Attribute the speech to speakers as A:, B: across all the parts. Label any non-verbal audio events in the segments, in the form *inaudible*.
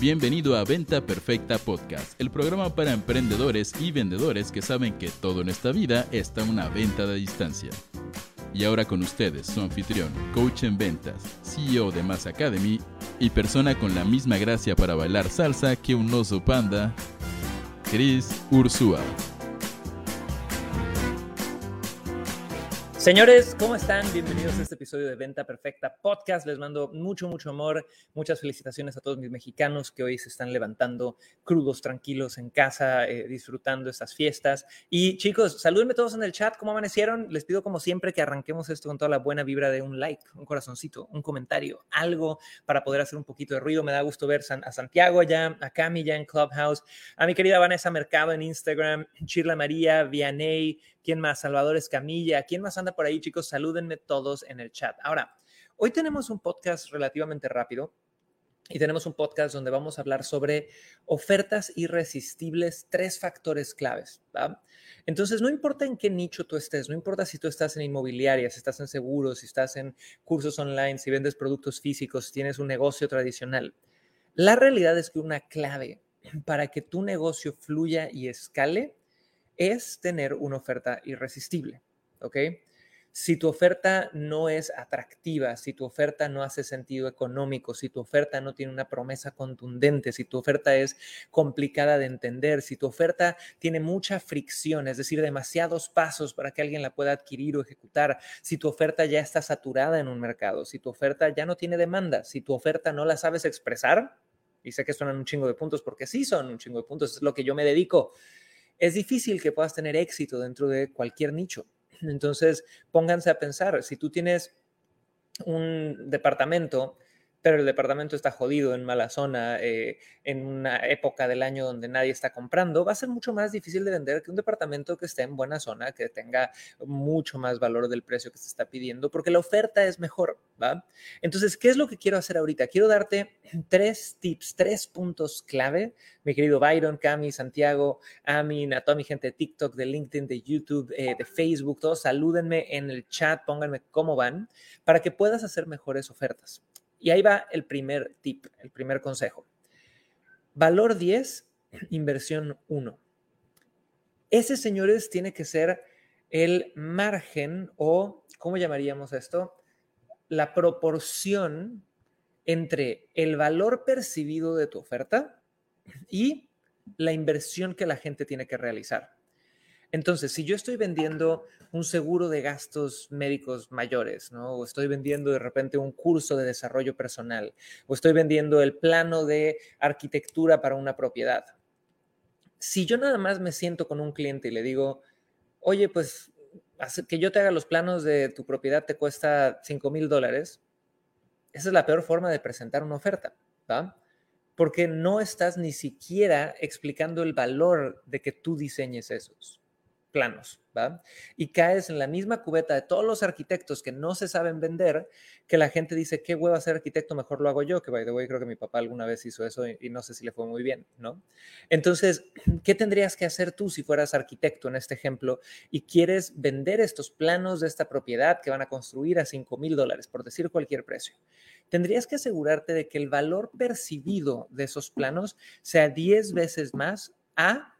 A: Bienvenido a Venta Perfecta Podcast, el programa para emprendedores y vendedores que saben que todo en esta vida está una venta de distancia. Y ahora con ustedes, su anfitrión, coach en ventas, CEO de Mass Academy y persona con la misma gracia para bailar salsa que un oso panda, Chris Ursúa.
B: Señores, ¿cómo están? Bienvenidos a este episodio de Venta Perfecta Podcast. Les mando mucho, mucho amor, muchas felicitaciones a todos mis mexicanos que hoy se están levantando crudos, tranquilos en casa, eh, disfrutando estas fiestas. Y chicos, salúdenme todos en el chat, ¿cómo amanecieron? Les pido como siempre que arranquemos esto con toda la buena vibra de un like, un corazoncito, un comentario, algo para poder hacer un poquito de ruido. Me da gusto ver a Santiago allá, a Cami ya en Clubhouse, a mi querida Vanessa Mercado en Instagram, Chirla María, Vianey, ¿Quién más? Salvador Escamilla. ¿Quién más anda por ahí, chicos? Salúdenme todos en el chat. Ahora, hoy tenemos un podcast relativamente rápido y tenemos un podcast donde vamos a hablar sobre ofertas irresistibles, tres factores claves. Entonces, no importa en qué nicho tú estés, no importa si tú estás en inmobiliaria, si estás en seguros, si estás en cursos online, si vendes productos físicos, si tienes un negocio tradicional. La realidad es que una clave para que tu negocio fluya y escale es tener una oferta irresistible, ¿ok? Si tu oferta no es atractiva, si tu oferta no hace sentido económico, si tu oferta no tiene una promesa contundente, si tu oferta es complicada de entender, si tu oferta tiene mucha fricción, es decir, demasiados pasos para que alguien la pueda adquirir o ejecutar, si tu oferta ya está saturada en un mercado, si tu oferta ya no tiene demanda, si tu oferta no la sabes expresar, y sé que suenan un chingo de puntos porque sí son un chingo de puntos, es lo que yo me dedico es difícil que puedas tener éxito dentro de cualquier nicho. Entonces, pónganse a pensar, si tú tienes un departamento pero el departamento está jodido en mala zona, eh, en una época del año donde nadie está comprando, va a ser mucho más difícil de vender que un departamento que esté en buena zona, que tenga mucho más valor del precio que se está pidiendo, porque la oferta es mejor, ¿va? Entonces, ¿qué es lo que quiero hacer ahorita? Quiero darte *clears throat* tres tips, tres puntos clave, mi querido Byron, Cami, Santiago, Amin, a toda mi gente de TikTok, de LinkedIn, de YouTube, eh, de Facebook, todos salúdenme en el chat, pónganme cómo van, para que puedas hacer mejores ofertas. Y ahí va el primer tip, el primer consejo. Valor 10, inversión 1. Ese, señores, tiene que ser el margen o, ¿cómo llamaríamos esto? La proporción entre el valor percibido de tu oferta y la inversión que la gente tiene que realizar. Entonces, si yo estoy vendiendo un seguro de gastos médicos mayores, ¿no? O estoy vendiendo de repente un curso de desarrollo personal, o estoy vendiendo el plano de arquitectura para una propiedad. Si yo nada más me siento con un cliente y le digo, oye, pues que yo te haga los planos de tu propiedad te cuesta 5 mil dólares, esa es la peor forma de presentar una oferta, ¿va? Porque no estás ni siquiera explicando el valor de que tú diseñes esos planos, ¿va? Y caes en la misma cubeta de todos los arquitectos que no se saben vender, que la gente dice, qué huevo ser arquitecto, mejor lo hago yo, que by the way, creo que mi papá alguna vez hizo eso y, no sé si le fue muy bien, ¿no? Entonces, *clears throat* ¿qué tendrías que hacer tú si fueras arquitecto en este ejemplo y quieres vender estos planos de esta propiedad que van a construir a 5 mil dólares, por decir cualquier precio? Tendrías que asegurarte de que el valor percibido de esos planos sea 10 veces más a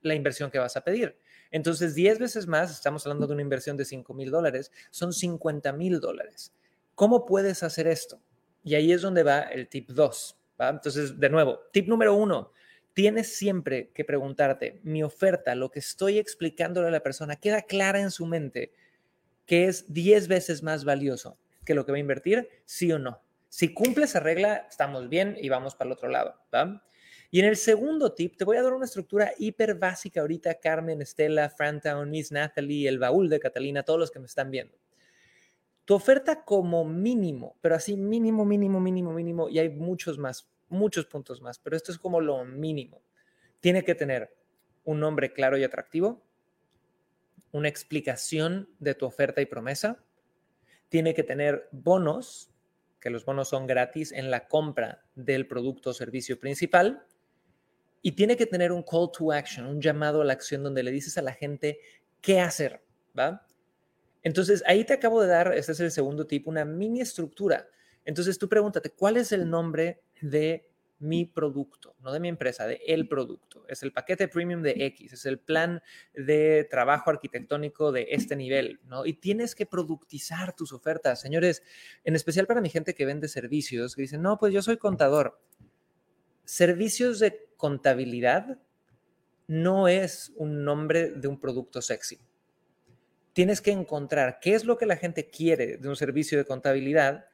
B: la inversión que vas a pedir. Entonces, 10 veces más, estamos hablando de una inversión de 5 mil dólares, son 50 mil dólares. ¿Cómo puedes hacer esto? Y ahí es donde va el tip 2. Entonces, de nuevo, tip número uno, tienes siempre que preguntarte, mi oferta, lo que estoy explicándole a la persona, queda clara en su mente que es 10 veces más valioso que lo que va a invertir, sí o no. Si cumple esa regla, estamos bien y vamos para el otro lado. Y en el segundo tip, te voy a dar una estructura hiper básica ahorita, Carmen, Estela, Frantown, Miss Natalie, el baúl de Catalina, todos los que me están viendo. Tu oferta como mínimo, pero así mínimo, mínimo, mínimo, mínimo, y hay muchos más, muchos puntos más, pero esto es como lo mínimo. Tiene que tener un nombre claro y atractivo, una explicación de tu oferta y promesa, tiene que tener bonos, que los bonos son gratis en la compra del producto o servicio principal, y tiene que tener un call to action, un llamado a la acción donde le dices a la gente qué hacer, ¿va? Entonces, ahí te acabo de dar, este es el segundo tipo, una mini estructura. Entonces, tú pregúntate, ¿cuál es el nombre de mi producto, no de mi empresa, de el producto. Es el paquete premium de X, es el plan de trabajo arquitectónico de este nivel, ¿no? Y tienes que productizar tus ofertas, señores, en especial para mi gente que vende servicios, que dicen, no, pues yo soy contador. Servicios de contabilidad no es un nombre de un producto sexy. Tienes que encontrar qué es lo que la gente quiere de un servicio de contabilidad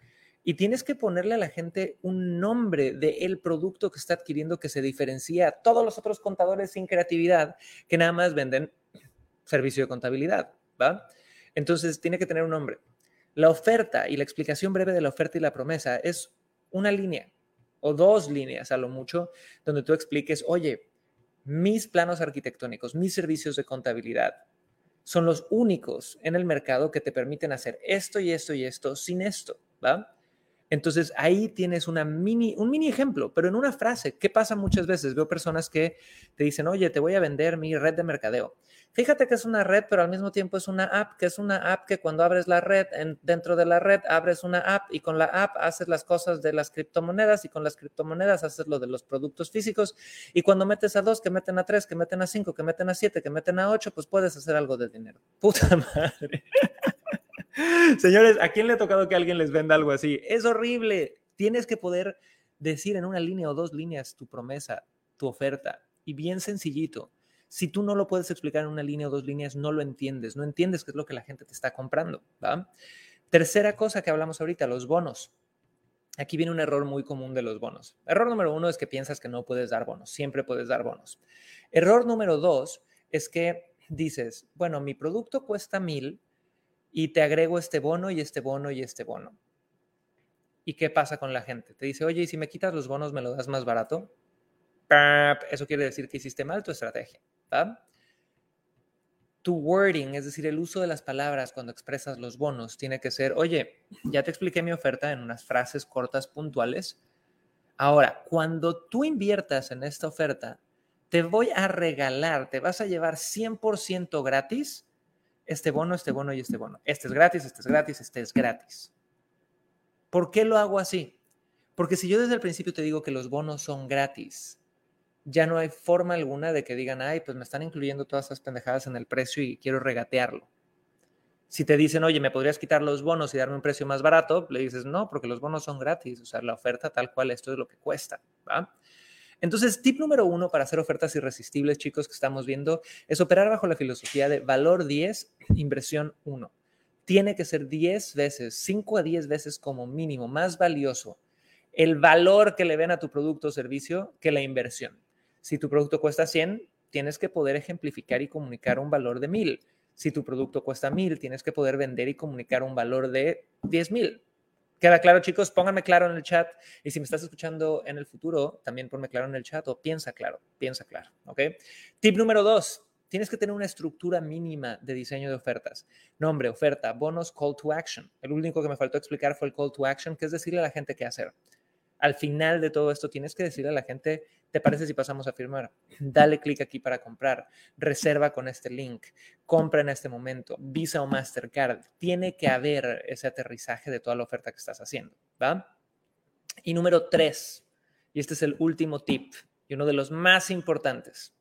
B: y tienes que ponerle a la gente un nombre del el producto que está adquiriendo que se diferencia a todos los otros contadores sin creatividad que nada más venden servicio de contabilidad, ¿va? Entonces tiene que tener un nombre. La oferta y la explicación breve de la oferta y la promesa es una línea o dos líneas a lo mucho donde tú expliques, oye, mis planos arquitectónicos, mis servicios de contabilidad son los únicos en el mercado que te permiten hacer esto y esto y esto sin esto, ¿va? Entonces ahí tienes una mini, un mini ejemplo, pero en una frase. ¿Qué pasa muchas veces? Veo personas que te dicen, oye, te voy a vender mi red de mercadeo. Fíjate que es una red, pero al mismo tiempo es una app, que es una app que cuando abres la red, dentro de la red abres una app y con la app haces las cosas de las criptomonedas y con las criptomonedas haces lo de los productos físicos y cuando metes a dos, que meten a tres, que meten a cinco, que meten a siete, que meten a ocho, pues puedes hacer algo de dinero. *laughs* Puta madre. *laughs* Señores, ¿a quién le ha tocado que alguien les venda algo así? Es horrible. Tienes que poder decir en una línea o dos líneas tu promesa, tu oferta, y bien sencillito. Si tú no lo puedes explicar en una línea o dos líneas, no lo entiendes, no entiendes qué es lo que la gente te está comprando. Tercera cosa que hablamos ahorita, los bonos. Aquí viene un error muy común de los bonos. Error número uno es que piensas que no puedes dar bonos, siempre puedes dar bonos. Error número dos es que dices, bueno, mi producto cuesta mil, y te agrego este bono y este bono y este bono. ¿Y qué pasa con la gente? Te dice, oye, ¿y si me quitas los bonos, me lo das más barato? Eso quiere decir que hiciste mal tu estrategia. Tu wording, es decir, el uso de las palabras cuando expresas los bonos, tiene que ser, oye, ya te expliqué mi oferta en unas frases cortas, puntuales. Ahora, cuando tú inviertas en esta oferta, te voy a regalar, te vas a llevar 100% gratis este bono, este bono y este bono. Este es gratis, este es gratis, este es gratis. ¿Por qué lo hago así? Porque si yo desde el principio te digo que los bonos son gratis, ya no hay forma alguna de que digan, ay, pues me están incluyendo todas esas pendejadas en el precio y quiero regatearlo. Si te dicen, oye, ¿me podrías quitar los bonos y darme un precio más barato? Le dices, no, porque los bonos son gratis, o sea, la oferta tal cual, esto es lo que cuesta, ¿va? Entonces, tip número uno para hacer ofertas irresistibles, chicos, que estamos viendo, es operar bajo la filosofía de valor 10, inversión 1. Tiene que ser 10 veces, 5 a 10 veces como mínimo, más valioso el valor que le ven a tu producto o servicio que la inversión. Si tu producto cuesta 100, tienes que poder ejemplificar y comunicar un valor de 1000. Si tu producto cuesta 1000, tienes que poder vender y comunicar un valor de 10,000. ¿Queda claro, chicos? Pónganme claro en el chat. Y si me estás escuchando en el futuro, también ponme claro en el chat o piensa claro, piensa claro, ¿ok? Tip número dos. Tienes que tener una estructura mínima de diseño de ofertas. Nombre, oferta, bonos, call to action. El único que me faltó explicar fue el call to action, que es decirle a la gente qué hacer al final de todo esto tienes que decirle a la gente, ¿te parece si pasamos a firmar? Dale clic aquí para comprar, reserva con este link, compra en este momento, Visa o Mastercard. Tiene que haber ese aterrizaje de toda la oferta que estás haciendo, ¿va? Y número tres, y este es el último tip y uno de los más importantes.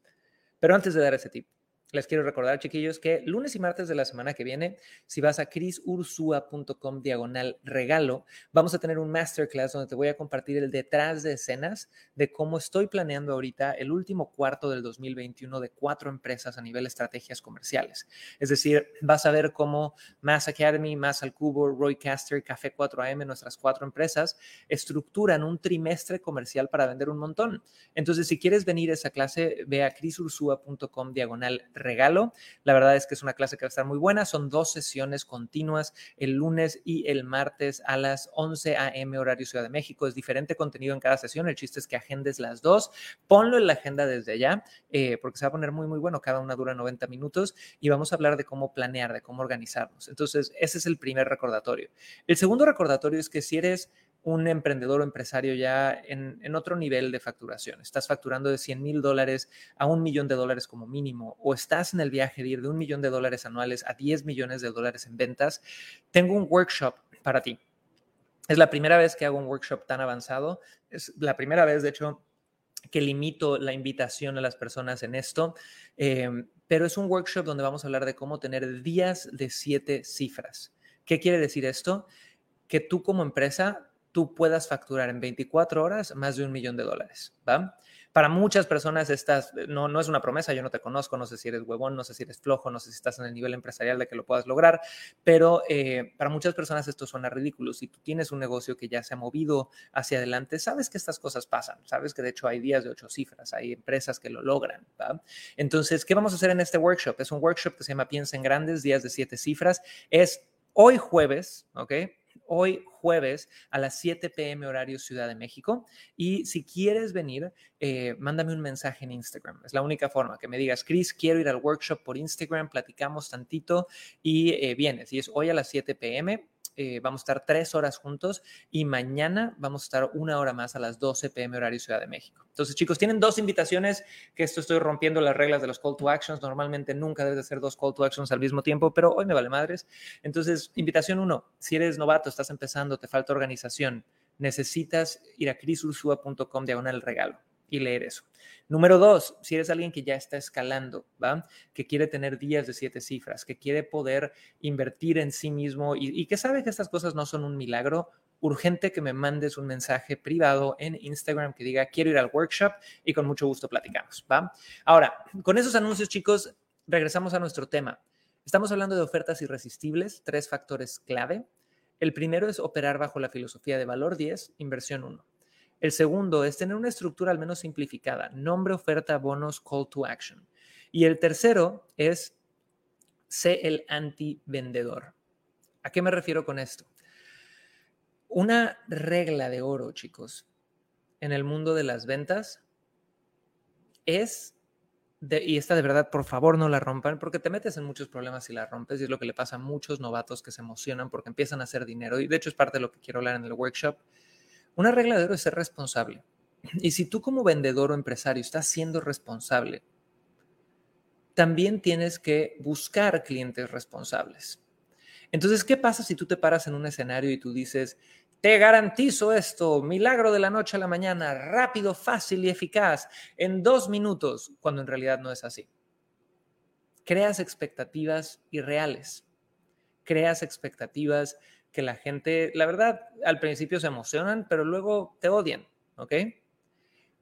B: Pero antes de dar ese tip, les quiero recordar, chiquillos, que lunes y martes de la semana que viene, si vas a crisursua.com diagonal regalo, vamos a tener un masterclass donde te voy a compartir el detrás de escenas de cómo estoy planeando ahorita el último cuarto del 2021 de cuatro empresas a nivel estrategias comerciales. Es decir, vas a ver cómo Mass Academy, Mass al Cubo, Roycaster, Café 4AM, nuestras cuatro empresas, estructuran un trimestre comercial para vender un montón. Entonces, si quieres venir a esa clase, ve a crisursua.com diagonal regalo. La verdad es que es una clase que va a estar muy buena. Son dos sesiones continuas el lunes y el martes a las 11 a.m. horario Ciudad de México. Es diferente contenido en cada sesión. El chiste es que agendes las dos. Ponlo en la agenda desde ya eh, porque se va a poner muy, muy bueno. Cada una dura 90 minutos y vamos a hablar de cómo planear, de cómo organizarnos. Entonces, ese es el primer recordatorio. El segundo recordatorio es que si eres un emprendedor o empresario ya en, otro nivel de facturación. Estás facturando de 100 mil dólares a un millón de dólares como mínimo, o estás en el viaje de ir de un millón de dólares anuales a 10 millones de dólares en ventas. Tengo un workshop para ti. Es la primera vez que hago un workshop tan avanzado. Es la primera vez, de hecho, que limito la invitación a las personas en esto, em, pero es un workshop donde vamos a hablar de cómo tener días de siete cifras. ¿Qué quiere decir esto? Que tú como empresa, tú puedas facturar en 24 horas más de un millón de dólares, ¿va? Para muchas personas estas no, no es una promesa, yo no te conozco, no sé si eres huevón, no sé si eres flojo, no sé si estás en el nivel empresarial de que lo puedas lograr, pero eh, para muchas personas esto suena ridículo. Si tú tienes un negocio que ya se ha movido hacia adelante, sabes que estas cosas pasan, sabes que de hecho hay días de ocho cifras, hay empresas que lo logran. ¿va? Entonces, ¿qué vamos a hacer en este workshop? Es un workshop que se llama Piensa en Grandes, días de siete cifras. Es hoy jueves, ¿ok? Hoy jueves a las 7 pm horario Ciudad de México. Y si quieres venir, eh, mándame un mensaje en Instagram. Es la única forma que me digas, Chris, quiero ir al workshop por Instagram, platicamos tantito y eh, vienes. Y es hoy a las 7 pm. Eh, vamos a estar tres horas juntos y mañana vamos a estar una hora más a las 12 pm horario Ciudad de México. Entonces, chicos, tienen dos invitaciones, que esto estoy rompiendo las reglas de los call to actions. Normalmente nunca debes de hacer dos call to actions al mismo tiempo, pero hoy me vale madres. Entonces, invitación uno, si eres novato, estás empezando, te falta organización, necesitas ir a crisursua.com diagonal regalo y leer eso. Número dos, si eres alguien que ya está escalando, ¿va? Que quiere tener días de siete cifras, que quiere poder invertir en sí mismo y, que sabe que estas cosas no son un milagro, urgente que me mandes un mensaje privado en Instagram que diga quiero ir al workshop y con mucho gusto platicamos, ¿va? Ahora, con esos anuncios, chicos, regresamos a nuestro tema. Estamos hablando de ofertas irresistibles, tres factores clave. El primero es operar bajo la filosofía de valor 10, inversión 1. El segundo es tener una estructura al menos simplificada, nombre, oferta, bonos, call to action. Y el tercero es sé el anti-vendedor. ¿A qué me refiero con esto? Una regla de oro, chicos, en el mundo de las ventas es, y esta de verdad, por favor no la rompan, porque te metes en muchos problemas si la rompes, y es lo que le pasa a muchos novatos que se emocionan porque empiezan a hacer dinero, y de hecho es parte de lo que quiero hablar en el workshop una regla es ser responsable. Y si tú como vendedor o empresario estás siendo responsable, también tienes que buscar clientes responsables. Entonces, ¿qué pasa si tú te paras en un escenario y tú dices, te garantizo esto, milagro de la noche a la mañana, rápido, fácil y eficaz, en dos minutos, cuando en realidad no es así? Creas expectativas irreales, creas expectativas que la gente, la verdad, al principio se emocionan, pero luego te odian, ¿ok?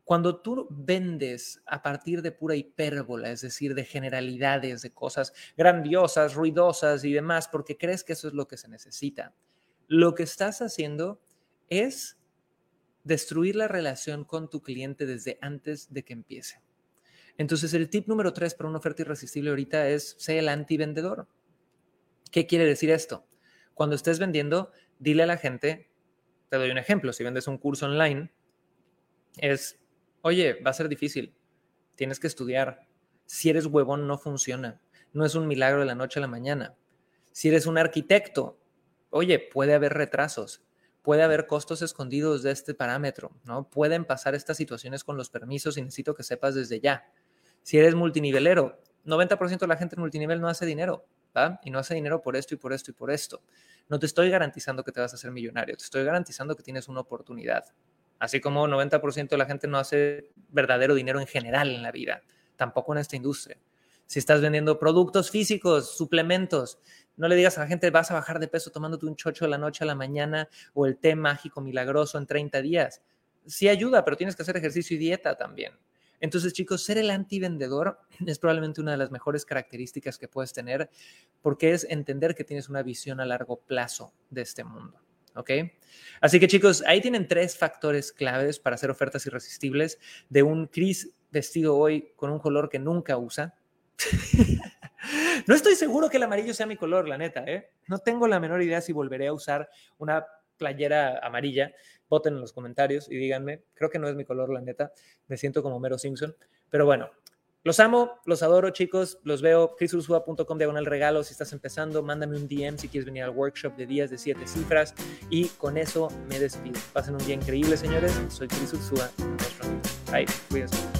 B: Cuando tú vendes a partir de pura hipérbola, es decir, de generalidades, de cosas grandiosas, ruidosas y demás, porque crees que eso es lo que se necesita, lo que estás haciendo es destruir la relación con tu cliente desde antes de que empiece. Entonces, el tip número tres para una oferta irresistible ahorita es ser el anti-vendedor. ¿Qué quiere decir esto? Cuando estés vendiendo, dile a la gente, te doy un ejemplo, si vendes un curso online, es, oye, va a ser difícil, tienes que estudiar. Si eres huevón, no funciona. No es un milagro de la noche a la mañana. Si eres un arquitecto, oye, puede haber retrasos, puede haber costos escondidos de este parámetro, ¿no? Pueden pasar estas situaciones con los permisos y necesito que sepas desde ya. Si eres multinivelero, 90% de la gente en multinivel no hace dinero. Y no hace dinero por esto y por esto y por esto. No te estoy garantizando que te vas a hacer millonario, te estoy garantizando que tienes una oportunidad. Así como 90% de la gente no hace verdadero dinero en general en la vida, tampoco en esta industria. Si estás vendiendo productos físicos, suplementos, no le digas a la gente vas a bajar de peso tomándote un chocho de la noche a la mañana o el té mágico milagroso en 30 días. Sí ayuda, pero tienes que hacer ejercicio y dieta también. Entonces, chicos, ser el anti-vendedor *clears throat* es probablemente una de las mejores características que puedes tener porque es entender que tienes una visión a largo plazo de este mundo. ¿Ok? Así que chicos, ahí tienen tres factores claves para hacer ofertas irresistibles de un Chris vestido hoy con un color que nunca usa. *laughs* no estoy seguro que el amarillo sea mi color, la neta, ¿eh? No tengo la menor idea si volveré a usar una playera amarilla, voten en los comentarios y díganme, creo que no es mi color, la neta, me siento como Mero Simpson, pero bueno, los amo, los adoro, chicos. Los veo. chrisursua.com diagonal regalo. Si estás empezando, mándame un DM si quieres venir al workshop de días de siete cifras. Y con eso me despido. Pasen un día increíble, señores. Soy Chris Ursua. Bye. Cuídense.